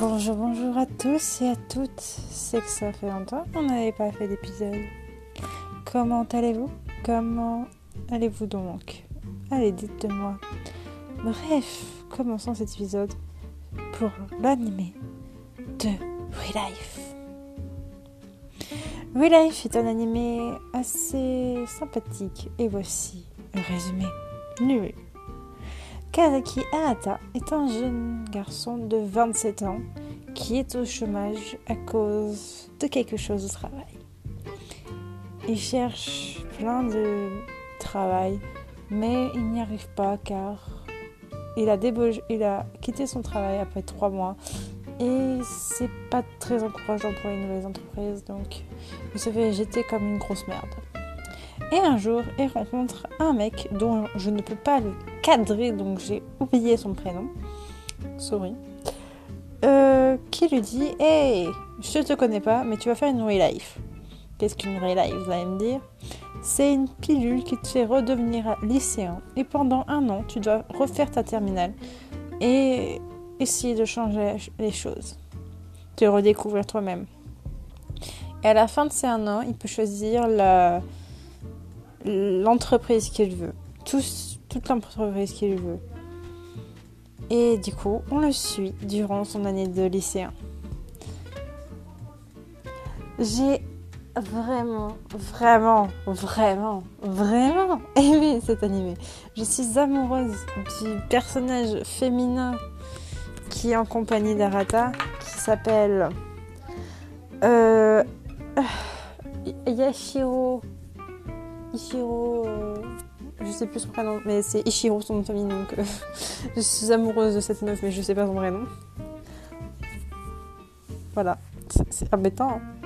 Bonjour, bonjour à tous et à toutes. C'est que ça fait longtemps qu'on n'avait pas fait d'épisode. Comment allez-vous? Comment allez-vous donc? Allez, dites-moi. Bref, commençons cet épisode pour l'animé de Life. Real Life est un animé assez sympathique et voici le résumé. Nul. Kazaki Ahata est un jeune garçon de 27 ans qui est au chômage à cause de quelque chose au travail. Il cherche plein de travail, mais il n'y arrive pas car il a, il a quitté son travail après trois mois et c'est pas très encourageant pour une nouvelle entreprise, donc il se fait jeter comme une grosse merde. Et un jour, il rencontre un mec dont je ne peux pas le cadrer, donc j'ai oublié son prénom. Sorry. Euh, qui lui dit Hey, je te connais pas, mais tu vas faire une real life. Qu'est-ce qu'une real life Vous allez me dire? C'est une pilule qui te fait redevenir lycéen. Et pendant un an, tu dois refaire ta terminale et essayer de changer les choses. Te redécouvrir toi-même. Et à la fin de ces un an, il peut choisir la l'entreprise qu'il veut. toute l'entreprise qu'il veut. Et du coup, on le suit durant son année de lycéen. J'ai vraiment, vraiment, vraiment, vraiment aimé cet animé. Je suis amoureuse du personnage féminin qui est en compagnie d'Arata, qui s'appelle euh, Yashiro Ishiro. Euh, je sais plus son prénom, mais c'est Ishiro son nom de famille, donc euh, je suis amoureuse de cette meuf, mais je sais pas son prénom. Voilà, c'est embêtant. Hein.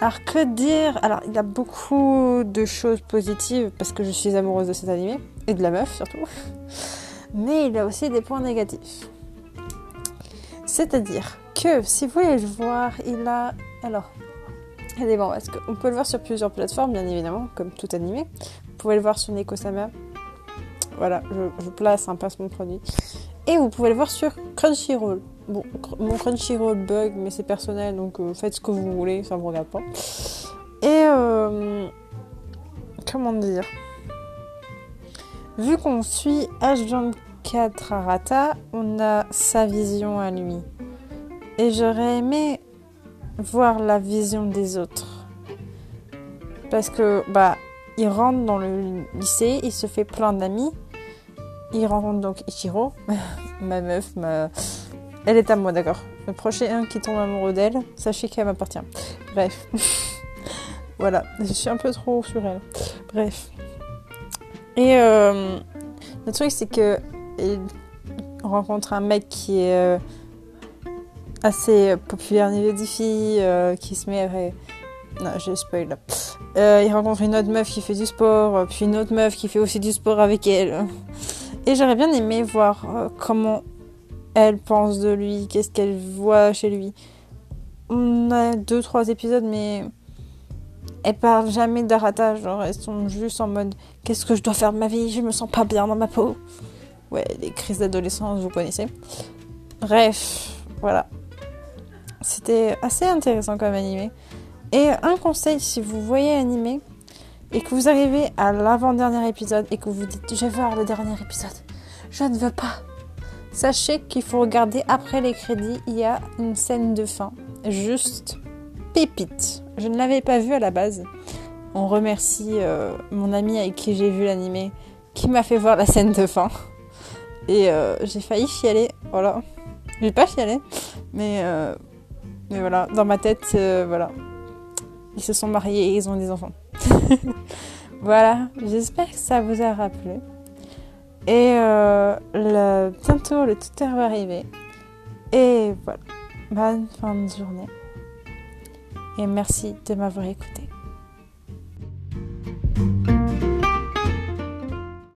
Alors que dire? Alors il y a beaucoup de choses positives parce que je suis amoureuse de cet animé et de la meuf surtout. Mais il y a aussi des points négatifs. C'est-à-dire que si vous voulez le voir, il a alors parce qu'on peut le voir sur plusieurs plateformes, bien évidemment, comme tout animé. Vous pouvez le voir sur Nekosama. Voilà, je, place un placement produit. Et vous pouvez le voir sur Crunchyroll. Bon, mon Crunchyroll bug, mais c'est personnel, donc euh, faites ce que vous voulez, ça ne me regarde pas. Et euh, comment dire? Vu qu'on suit H24 Arata, on a sa vision à lui. Et j'aurais aimé voir la vision des autres. Parce que, bah, il rentre dans le lycée, il se fait plein d'amis. Il rencontre donc Ichiro, ma meuf, ma... Elle est à moi, d'accord. Le prochain qui tombe amoureux d'elle, sachez qu'elle m'appartient. Bref. voilà, je suis un peu trop sur elle. Bref. Et euh, le truc, c'est que il rencontre un mec qui est euh, assez populaire niveau des filles, euh, qui se met avec... Non, je spoil. Euh, il rencontre une autre meuf qui fait du sport, puis une autre meuf qui fait aussi du sport avec elle. Et j'aurais bien aimé voir euh, comment elle pense de lui, qu'est-ce qu'elle voit chez lui. On a deux, trois épisodes, mais elle parle jamais d'Arata, genre elles sont juste en mode qu'est-ce que je dois faire de ma vie, je me sens pas bien dans ma peau. Ouais, les crises d'adolescence, vous connaissez. Bref, voilà. C'était assez intéressant comme animé. Et un conseil, si vous voyez animé et que vous arrivez à l'avant-dernier épisode et que vous dites je vais voir le dernier épisode, je ne veux pas. Sachez qu'il faut regarder après les crédits, il y a une scène de fin. Juste pépite. Je ne l'avais pas vu à la base. On remercie euh, mon ami avec qui j'ai vu l'animé qui m'a fait voir la scène de fin. Et euh, j'ai failli chialer. Voilà. J'ai pas chialé. Mais euh, mais voilà, dans ma tête, euh, voilà. Ils se sont mariés et ils ont des enfants. voilà, j'espère que ça vous a rappelé. Et euh, bientôt le tuteur va arriver. Et voilà, bonne fin de journée. Et merci de m'avoir écouté.